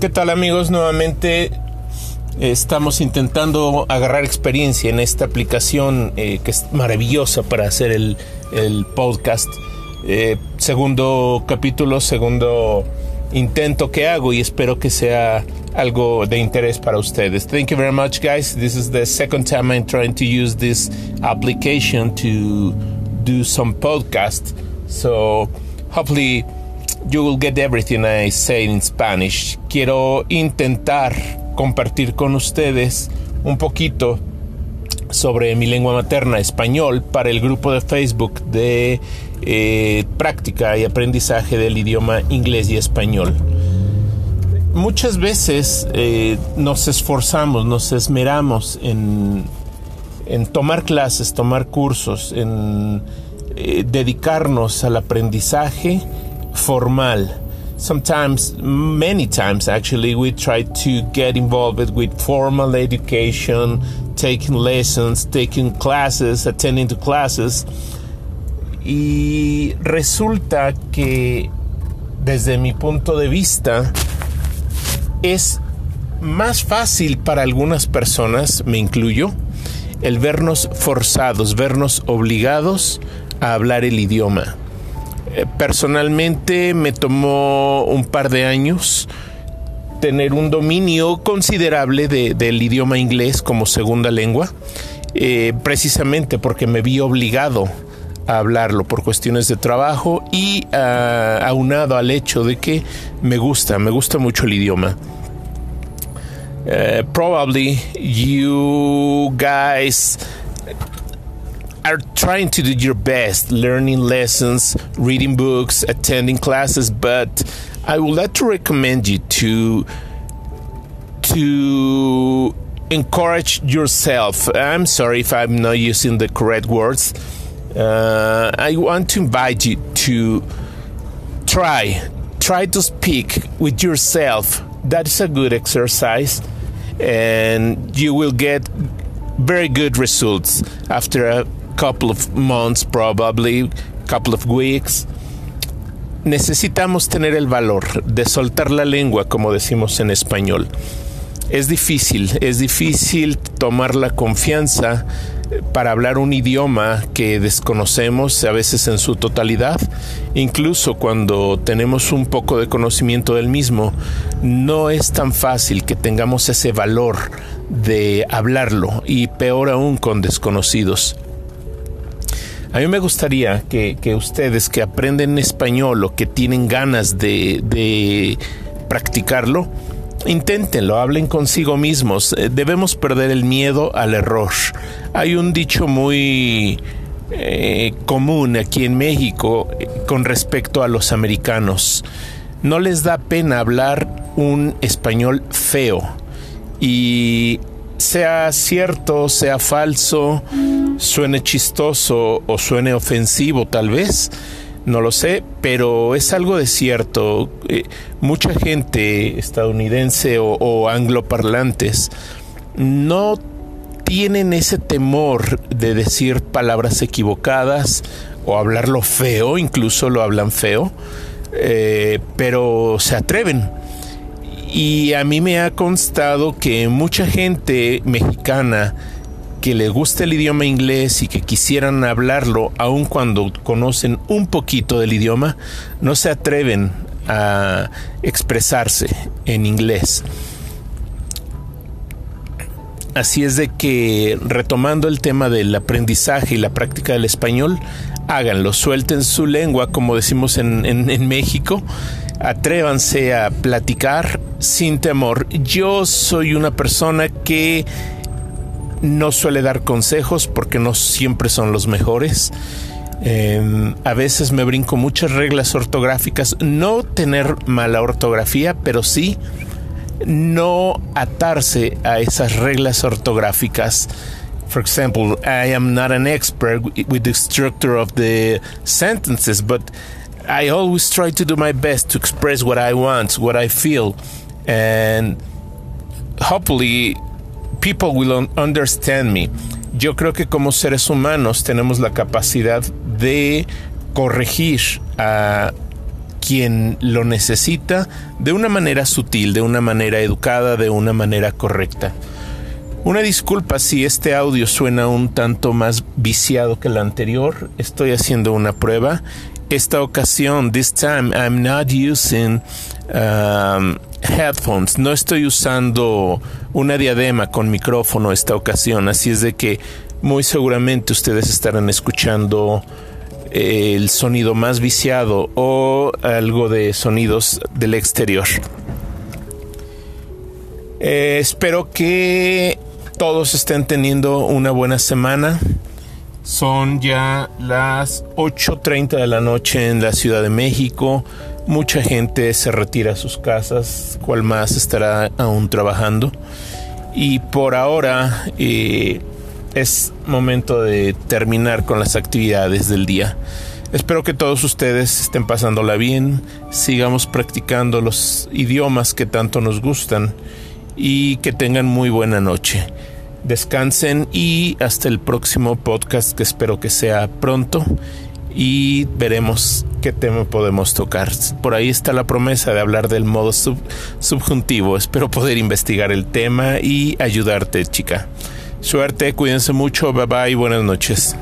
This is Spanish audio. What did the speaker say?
¿Qué tal amigos? Nuevamente estamos intentando agarrar experiencia en esta aplicación eh, que es maravillosa para hacer el, el podcast. Eh, segundo capítulo, segundo intento que hago y espero que sea algo de interés para ustedes. Thank you very much guys. This is the second time I'm trying to use this application to do some podcast. So hopefully You will get everything I say in Spanish. Quiero intentar compartir con ustedes un poquito sobre mi lengua materna, español, para el grupo de Facebook de eh, práctica y aprendizaje del idioma inglés y español. Muchas veces eh, nos esforzamos, nos esmeramos en, tomar clases, tomar cursos, en eh, dedicarnos al aprendizaje formal. Sometimes, many times actually, we try to get involved with formal education, taking lessons, taking classes, attending to classes. Y resulta que, desde mi punto de vista, es más fácil para algunas personas, me incluyo, el vernos forzados, vernos obligados a hablar el idioma. Eh, personalmente me tomó un par de años tener un dominio considerable del idioma inglés como segunda lengua, eh, precisamente porque me vi obligado a hablarlo por cuestiones de trabajo y ah, aunado al hecho de que me gusta, me gusta mucho el idioma. Eh, probably you guys are trying to do your best, learning lessons, reading books, attending classes, but I would like to recommend you to to encourage yourself. I'm sorry if I'm not using the correct words. Uh, I want to invite you to try try to speak with yourself. That is a good exercise, and you will get very good results after a couple of months, probably, couple of weeks. Necesitamos tener el valor de soltar la lengua, como decimos en español. Es difícil, es difícil tomar la confianza eh, para hablar un idioma que desconocemos a veces en su totalidad, incluso cuando tenemos un poco de conocimiento del mismo, no es tan fácil que tengamos ese valor de hablarlo y peor aún con desconocidos. A mí me gustaría que, ustedes que aprenden español o que tienen ganas de, practicarlo, inténtenlo, hablen consigo mismos. Eh, debemos perder el miedo al error. Hay un dicho muy eh, común aquí en México eh, con respecto a los americanos. No les da pena hablar un español feo. Y sea cierto, sea falso, suene chistoso o suene ofensivo tal vez, no lo sé, pero es algo de cierto. Eh, mucha gente estadounidense o, angloparlantes no tienen ese temor de decir palabras equivocadas o hablarlo feo, incluso lo hablan feo, eh, pero se atreven y a mí me ha constado que mucha gente mexicana que le gusta el idioma inglés y que quisieran hablarlo, aun cuando conocen un poquito del idioma, no se atreven a expresarse en inglés. Así es de que, retomando el tema del aprendizaje y la práctica del español, háganlo, suelten su lengua, como decimos en, en México, atrévanse a platicar sin temor. Yo soy una persona que no suele dar consejos porque no siempre son los mejores. Em, a veces me brinco muchas reglas ortográficas. No tener mala ortografía, pero sí no atarse a esas reglas ortográficas. For example, I am not an expert with the structure of the sentences, but I always try to do my best to express what I want, what I feel, and hopefully people will understand me. Yo creo que como seres humanos tenemos la capacidad de corregir a quien lo necesita de una manera sutil, de una manera educada, de una manera correcta. Una disculpa si este audio suena un tanto más viciado que el anterior. Estoy haciendo una prueba. Esta ocasión, this time, I'm not using um, headphones. No estoy usando una diadema con micrófono esta ocasión. Así es de que muy seguramente ustedes estarán escuchando eh, el sonido más viciado o algo de sonidos del exterior. Eh, espero que todos estén teniendo una buena semana. Son ya las 8.30 de la noche en la Ciudad de México. Mucha gente se retira a sus casas, cual más estará aún trabajando. Y por ahora eh, es momento de terminar con las actividades del día. Espero que todos ustedes estén pasándola bien, sigamos practicando los idiomas que tanto nos gustan y que tengan muy buena noche descansen y hasta el próximo podcast que espero que sea pronto y veremos qué tema podemos tocar. Por ahí está la promesa de hablar del modo subjuntivo. Espero poder investigar el tema y ayudarte, chica. Suerte, cuídense mucho, bye bye, buenas noches.